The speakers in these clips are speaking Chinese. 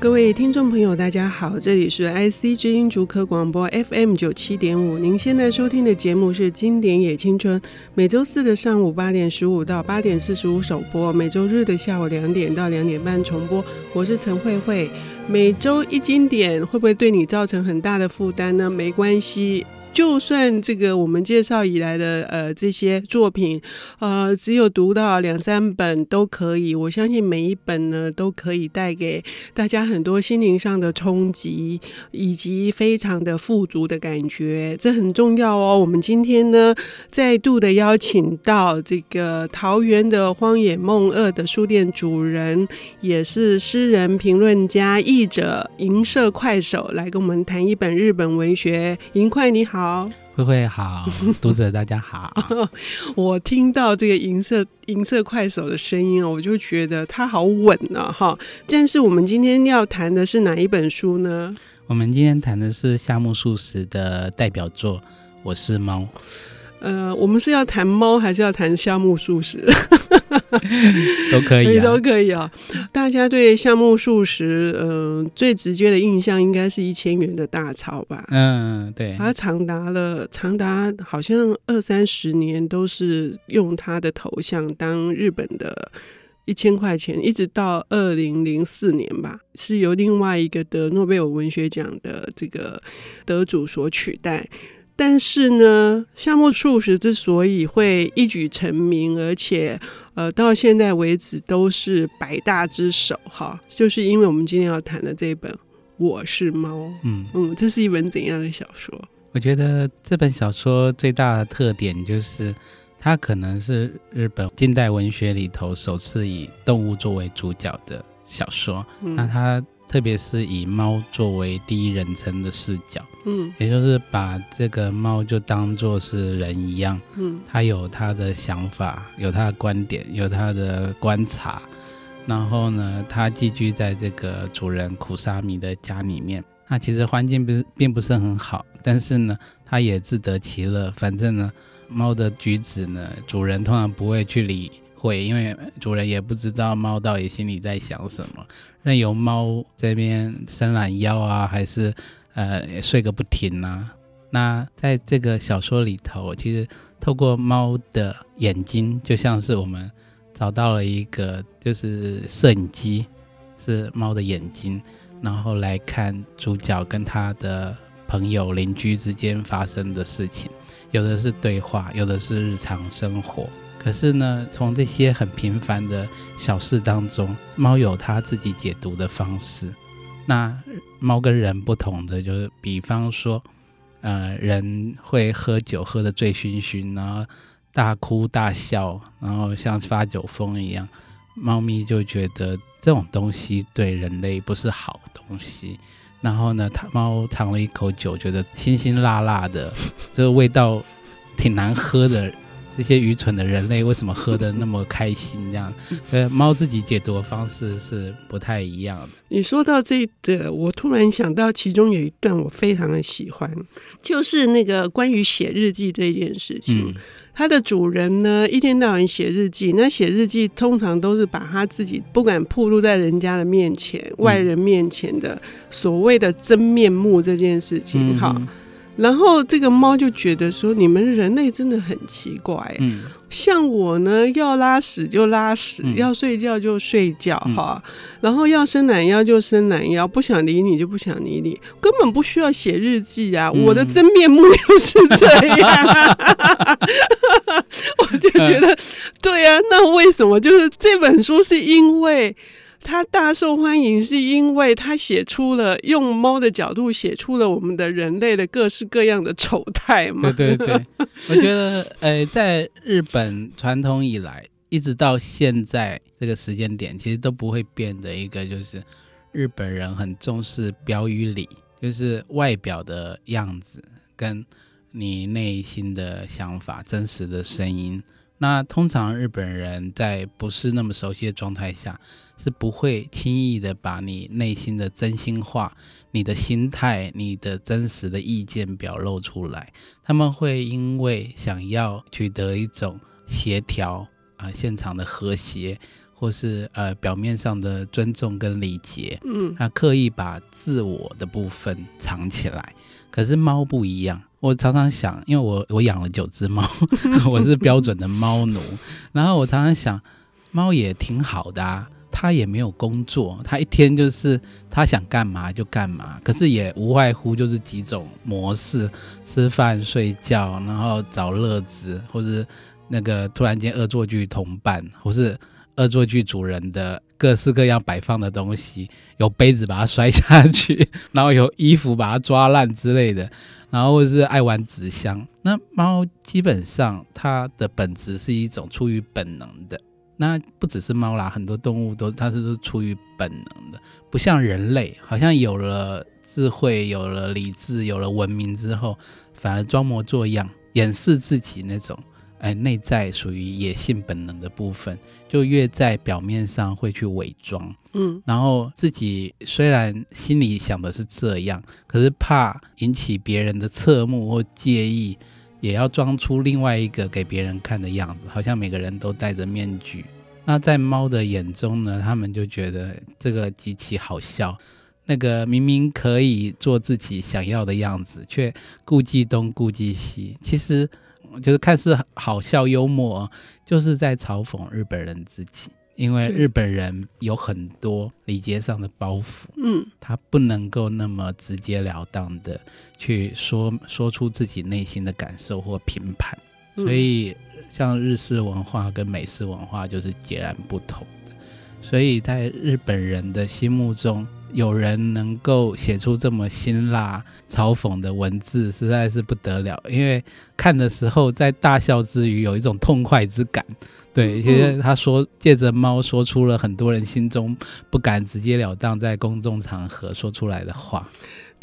各位听众朋友，大家好，这里是 IC 之音竹科广播 FM 九七点五，您现在收听的节目是《经典也青春》，每周四的上午八点十五到八点四十五首播，每周日的下午两点到两点半重播。我是陈慧慧，每周一经典，会不会对你造成很大的负担呢？没关系。就算这个我们介绍以来的呃这些作品，呃只有读到两三本都可以，我相信每一本呢都可以带给大家很多心灵上的冲击，以及非常的富足的感觉，这很重要哦。我们今天呢再度的邀请到这个桃园的荒野梦二的书店主人，也是诗人、评论家、译者银色快手来跟我们谈一本日本文学。银快你好。好，慧慧好，读者大家好。我听到这个银色银色快手的声音，我就觉得它好稳啊！哈，但是我们今天要谈的是哪一本书呢？我们今天谈的是夏目漱石的代表作《我是猫》。呃，我们是要谈猫，还是要谈夏目漱石？都可以、啊，都可以啊！大家对夏目漱石，嗯、呃，最直接的印象应该是一千元的大钞吧？嗯，对。他长达了长达好像二三十年，都是用他的头像当日本的一千块钱，一直到二零零四年吧，是由另外一个得诺贝尔文学奖的这个得主所取代。但是呢，夏目漱石之所以会一举成名，而且呃到现在为止都是百大之首，哈，就是因为我们今天要谈的这一本《我是猫》。嗯嗯，这是一本怎样的小说？我觉得这本小说最大的特点就是，它可能是日本近代文学里头首次以动物作为主角的小说。嗯、那它。特别是以猫作为第一人称的视角，嗯，也就是把这个猫就当做是人一样，嗯，它有它的想法，有它的观点，有它的观察，然后呢，它寄居在这个主人苦沙弥的家里面，那其实环境不是并不是很好，但是呢，它也自得其乐，反正呢，猫的举止呢，主人通常不会去理。会，因为主人也不知道猫到底心里在想什么，任由猫这边伸懒腰啊，还是呃睡个不停啊。那在这个小说里头，其实透过猫的眼睛，就像是我们找到了一个就是摄影机，是猫的眼睛，然后来看主角跟他的朋友邻居之间发生的事情，有的是对话，有的是日常生活。可是呢，从这些很平凡的小事当中，猫有它自己解读的方式。那猫跟人不同的就是，比方说，呃，人会喝酒喝得醉醺醺，然后大哭大笑，然后像发酒疯一样。猫咪就觉得这种东西对人类不是好东西。然后呢，它猫尝了一口酒，觉得辛辛辣辣的，这个味道挺难喝的。这些愚蠢的人类为什么喝的那么开心？这样，呃，猫自己解读的方式是不太一样的。你说到这个，我突然想到其中有一段我非常的喜欢，就是那个关于写日记这件事情。嗯、它的主人呢，一天到晚写日记，那写日记通常都是把他自己不敢暴露在人家的面前、嗯、外人面前的所谓的真面目这件事情，哈、嗯。然后这个猫就觉得说，你们人类真的很奇怪，嗯，像我呢，要拉屎就拉屎，嗯、要睡觉就睡觉，哈、嗯，然后要伸懒腰就伸懒腰，不想理你就不想理你，根本不需要写日记啊，嗯、我的真面目又是这样，我就觉得，对啊，那为什么？就是这本书是因为？他大受欢迎，是因为他写出了用猫的角度写出了我们的人类的各式各样的丑态嘛？对对对，我觉得，呃，在日本传统以来，一直到现在这个时间点，其实都不会变的一个，就是日本人很重视表与里，就是外表的样子跟你内心的想法、真实的声音。那通常日本人在不是那么熟悉的状态下，是不会轻易的把你内心的真心话、你的心态、你的真实的意见表露出来。他们会因为想要取得一种协调啊，现场的和谐，或是呃表面上的尊重跟礼节，嗯，他刻意把自我的部分藏起来。可是猫不一样，我常常想，因为我我养了九只猫，我是标准的猫奴，然后我常常想，猫也挺好的啊。他也没有工作，他一天就是他想干嘛就干嘛，可是也无外乎就是几种模式：吃饭、睡觉，然后找乐子，或是那个突然间恶作剧同伴，或是恶作剧主人的各式各样摆放的东西，有杯子把它摔下去，然后有衣服把它抓烂之类的，然后是爱玩纸箱。那猫基本上它的本质是一种出于本能的。那不只是猫啦，很多动物都它是都出于本能的，不像人类，好像有了智慧、有了理智、有了文明之后，反而装模作样，掩饰自己那种哎内在属于野性本能的部分，就越在表面上会去伪装，嗯，然后自己虽然心里想的是这样，可是怕引起别人的侧目或介意。也要装出另外一个给别人看的样子，好像每个人都戴着面具。那在猫的眼中呢，他们就觉得这个极其好笑。那个明明可以做自己想要的样子，却顾忌东顾忌西，其实就是看似好笑幽默，就是在嘲讽日本人自己。因为日本人有很多礼节上的包袱，嗯，他不能够那么直截了当的去说说出自己内心的感受或评判，所以像日式文化跟美式文化就是截然不同的。所以在日本人的心目中，有人能够写出这么辛辣嘲讽的文字，实在是不得了。因为看的时候，在大笑之余，有一种痛快之感。对，其实他说借着猫说出了很多人心中不敢直截了当在公众场合说出来的话。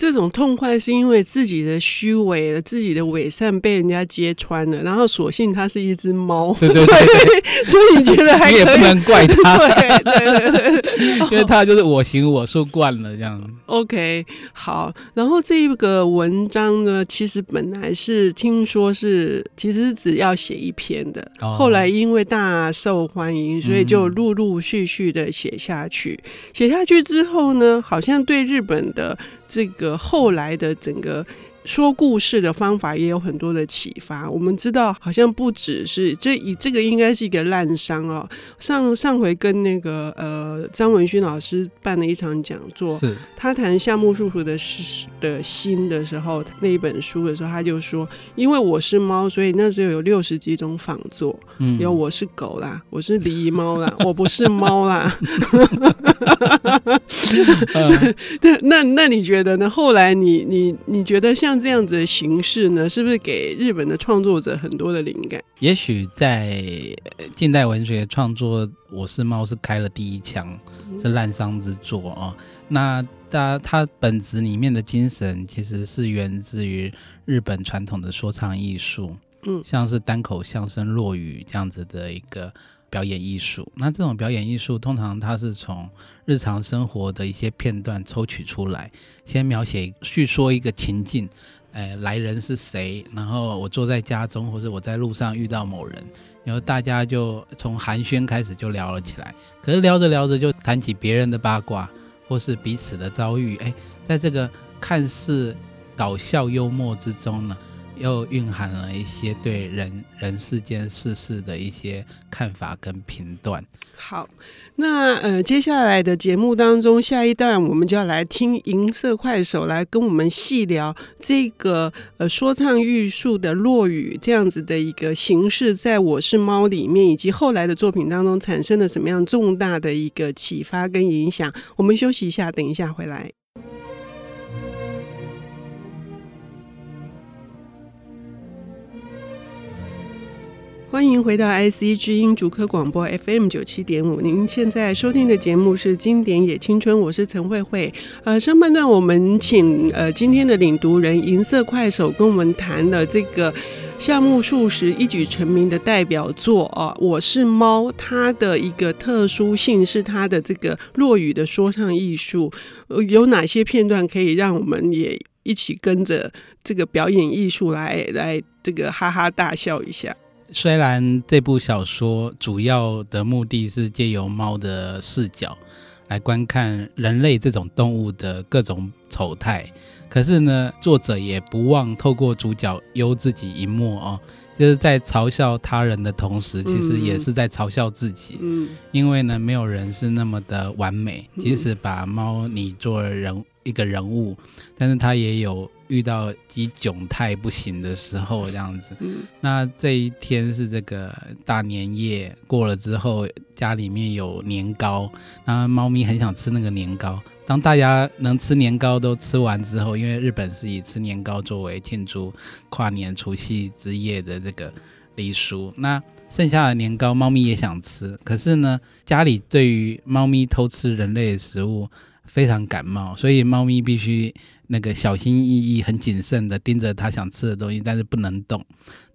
这种痛快是因为自己的虚伪、自己的伪善被人家揭穿了，然后索性它是一只猫，对对对，对，所以你觉得还可以，你也不能怪它，对对对对，因为它就是我行我素惯了这样。OK，好，然后这一个文章呢，其实本来是听说是其实是只要写一篇的，哦，后来因为大受欢迎，所以就陆陆续续的写下去。写、嗯、下去之后呢，好像对日本的这个后来的整个。说故事的方法也有很多的启发。我们知道，好像不只是这以这个应该是一个烂伤哦。上上回跟那个呃张文勋老师办了一场讲座，是他谈夏目漱石的的心的时候，那一本书的时候，他就说，因为我是猫，所以那时候有六十几种仿作，嗯，有我是狗啦，我是狸猫啦，我不是猫啦。那，那那你觉得呢？后来你你你觉得像？像这样子的形式呢，是不是给日本的创作者很多的灵感？也许在近代文学创作，《我是猫》是开了第一枪，是滥觞之作哦。那它它本质里面的精神，其实是源自于日本传统的说唱艺术，嗯，像是单口相声、落语这样子的一个。表演艺术，那这种表演艺术通常它是从日常生活的一些片段抽取出来，先描写叙说一个情境，呃，来人是谁，然后我坐在家中，或者我在路上遇到某人，然后大家就从寒暄开始就聊了起来，可是聊着聊着就谈起别人的八卦，或是彼此的遭遇，哎，在这个看似搞笑幽默之中呢。又蕴含了一些对人人世间世事的一些看法跟评断。好，那呃，接下来的节目当中，下一段我们就要来听银色快手来跟我们细聊这个呃说唱艺术的落雨这样子的一个形式，在我是猫里面以及后来的作品当中产生了什么样重大的一个启发跟影响。我们休息一下，等一下回来。欢迎回到 IC 之音竹科广播 FM 九七点五，您现在收听的节目是《经典也青春》，我是陈慧慧。呃，上半段我们请呃今天的领读人银色快手跟我们谈了这个夏目漱石一举成名的代表作啊，《我是猫》，它的一个特殊性是它的这个落语的说唱艺术，呃，有哪些片段可以让我们也一起跟着这个表演艺术来来这个哈哈大笑一下？虽然这部小说主要的目的是借由猫的视角来观看人类这种动物的各种丑态，可是呢，作者也不忘透过主角幽自己一默哦，就是在嘲笑他人的同时，其实也是在嘲笑自己。嗯，因为呢，没有人是那么的完美，即使把猫拟作人一个人物，但是他也有。遇到极窘态不行的时候，这样子。嗯，那这一天是这个大年夜过了之后，家里面有年糕，那猫咪很想吃那个年糕。当大家能吃年糕都吃完之后，因为日本是以吃年糕作为庆祝跨年除夕之夜的这个礼俗，那剩下的年糕，猫咪也想吃，可是呢，家里对于猫咪偷吃人类的食物非常感冒，所以猫咪必须。那个小心翼翼、很谨慎的盯着他想吃的东西，但是不能动，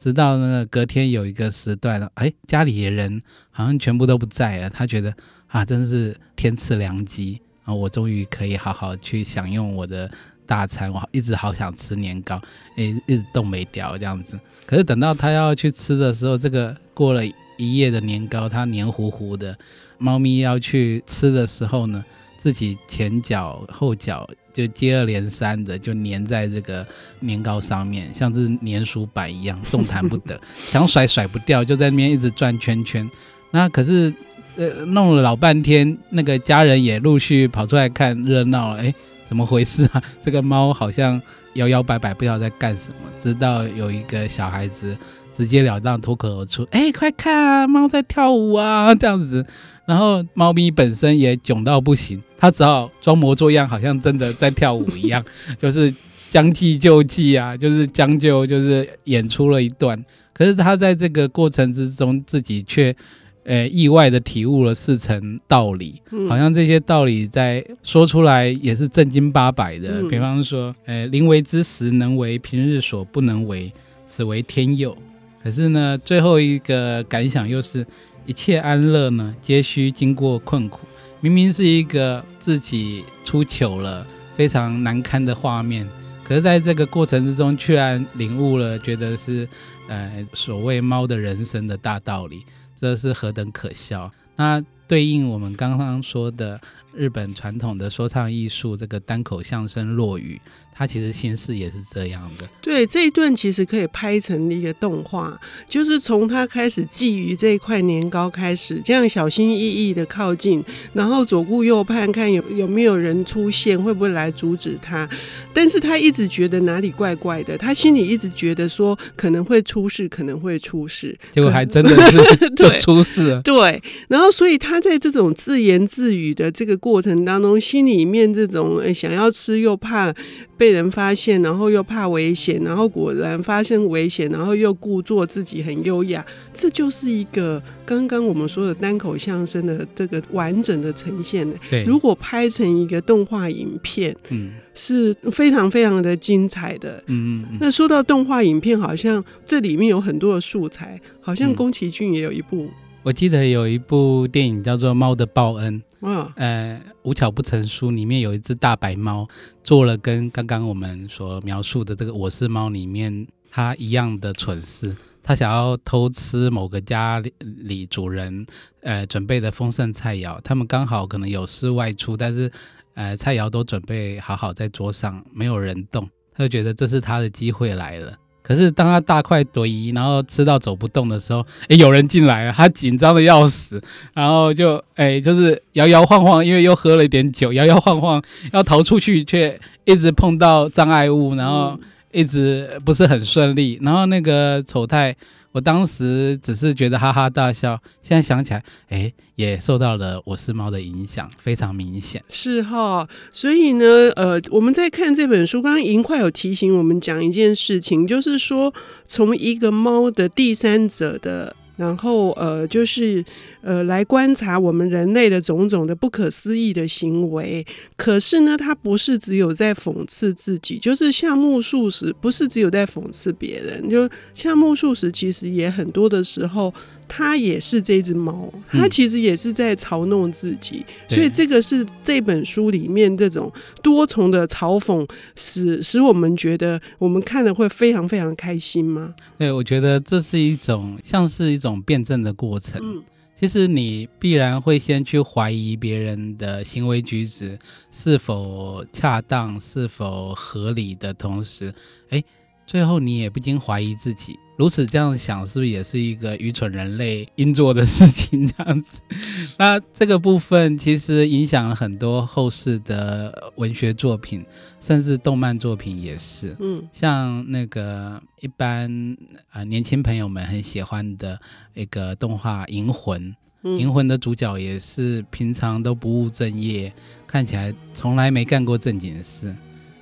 直到那个隔天有一个时段，哎，家里的人好像全部都不在了，他觉得啊，真是天赐良机啊，我终于可以好好去享用我的大餐，我一直好想吃年糕，哎，一直动没掉这样子。可是等到他要去吃的时候，这个过了一夜的年糕，它黏糊糊的，猫咪要去吃的时候呢，自己前脚后脚。就接二连三的就粘在这个年糕上面，像是粘鼠板一样动弹不得，想甩甩不掉，就在那边一直转圈圈。那可是呃弄了老半天，那个家人也陆续跑出来看热闹了。哎，怎么回事啊？这个猫好像摇摇摆摆，不知道在干什么。直到有一个小孩子直截了当脱口而出：“哎，快看啊，猫在跳舞啊！”这样子。然后猫咪本身也囧到不行，它只好装模作样，好像真的在跳舞一样，就是将计就计啊，就是将就，就是演出了一段。可是它在这个过程之中，自己却呃意外的体悟了四层道理，好像这些道理在说出来也是正经八百的。比方说，呃，临危之时能为，平日所不能为，此为天佑。可是呢，最后一个感想又是。一切安乐呢，皆需经过困苦。明明是一个自己出糗了、非常难堪的画面，可是在这个过程之中，居然领悟了，觉得是呃所谓猫的人生的大道理，这是何等可笑！那对应我们刚刚说的日本传统的说唱艺术，这个单口相声落语。它其实心事也是这样的。对，这一段其实可以拍成一个动画，就是从他开始觊觎这一块年糕开始，这样小心翼翼的靠近，然后左顾右盼，看有有没有人出现，会不会来阻止他。但是他一直觉得哪里怪怪的，他心里一直觉得说可能会出事，可能会出事，结果还真的是就出事了。对，对，然后所以他在这种自言自语的这个过程当中，心里面这种想要吃又怕。被人发现，然后又怕危险，然后果然发生危险，然后又故作自己很优雅，这就是一个刚刚我们说的单口相声的这个完整的呈现。对，如果拍成一个动画影片，嗯，是非常非常的精彩的。嗯，那说到动画影片，好像这里面有很多的素材，好像宫崎骏也有一部。我记得有一部电影叫做《猫的报恩》，嗯，呃，无巧不成书，里面有一只大白猫，做了跟刚刚我们所描述的这个《我是猫》里面它一样的蠢事。它想要偷吃某个家里主人呃准备的丰盛菜肴，他们刚好可能有事外出，但是呃菜肴都准备好好在桌上，没有人动，他就觉得这是他的机会来了。可是当他大快朵颐，然后吃到走不动的时候，哎，有人进来了，他紧张的要死，然后就哎，就是摇摇晃晃，因为又喝了一点酒，摇摇晃晃要逃出去，却一直碰到障碍物，然后一直不是很顺利，然后那个丑太。我当时只是觉得哈哈大笑，现在想起来，哎，也受到了我是猫的影响，非常明显。是哈，所以呢，呃，我们在看这本书，刚刚银块有提醒我们讲一件事情，就是说从一个猫的第三者的。然后呃，就是呃，来观察我们人类的种种的不可思议的行为。可是呢，他不是只有在讽刺自己，就是夏目漱石不是只有在讽刺别人，就夏目漱石其实也很多的时候他也是这只猫，他其实也是在嘲弄自己，嗯、所以这个是这本书里面这种多重的嘲讽，使使我们觉得我们看了会非常非常开心吗？对，我觉得这是一种像是一种辩证的过程。嗯，其实你必然会先去怀疑别人的行为举止是否恰当、是否合理的同时，哎，最后你也不禁怀疑自己。如此这样想，是不是也是一个愚蠢人类应做的事情？这样子，那这个部分其实影响了很多后世的文学作品，甚至动漫作品也是。嗯，像那个一般啊、呃、年轻朋友们很喜欢的一个动画《银魂》，《银魂》的主角也是平常都不务正业，看起来从来没干过正经事，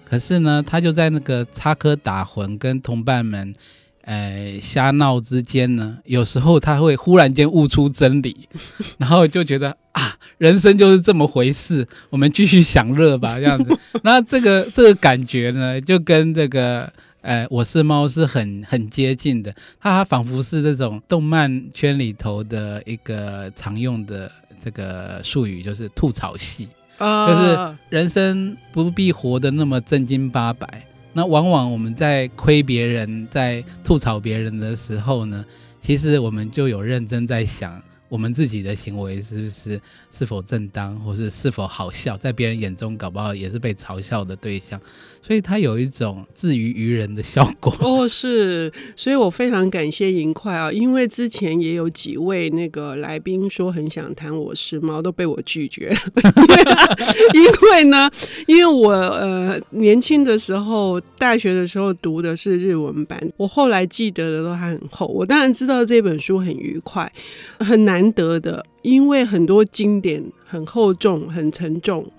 可是呢，他就在那个插科打诨，跟同伴们。呃，瞎闹之间呢，有时候他会忽然间悟出真理，然后就觉得啊，人生就是这么回事，我们继续享乐吧，这样子。那这个这个感觉呢，就跟这个呃，我是猫是很很接近的。它仿佛是这种动漫圈里头的一个常用的这个术语，就是吐槽戏，就是人生不必活得那么正经八百。那往往我们在亏别人、在吐槽别人的时候呢，其实我们就有认真在想，我们自己的行为是不是是否正当，或是是否好笑，在别人眼中搞不好也是被嘲笑的对象。所以它有一种自娱于人的效果。哦，是，所以我非常感谢银块啊，因为之前也有几位那个来宾说很想谈我是猫，都被我拒绝。了，因为呢，因为我呃年轻的时候，大学的时候读的是日文版，我后来记得的都还很厚，我当然知道这本书很愉快，很难难得的，因为很多经典很厚重，很沉重。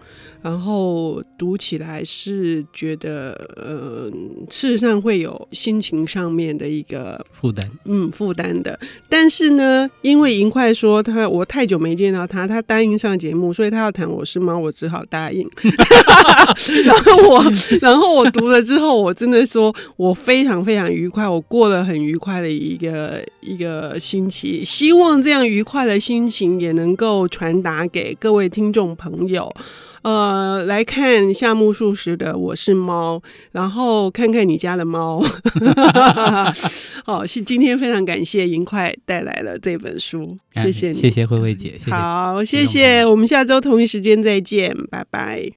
然后读起来是觉得，呃，事实上会有心情上面的一个负担，嗯，负担的。但是呢，因为银块说他我太久没见到他，他答应上节目，所以他要谈我是猫，我只好答应。然后我，然后我读了之后，我真的说我非常非常愉快，我过了很愉快的一个一个星期。希望这样愉快的心情也能够传达给各位听众朋友。呃，来看夏目漱石的《我是猫》，然后看看你家的猫。好，是今天非常感谢银块带来了这本书，谢谢你，谢谢慧慧姐，谢谢好，谢谢，我们下周同一时间再见，拜拜。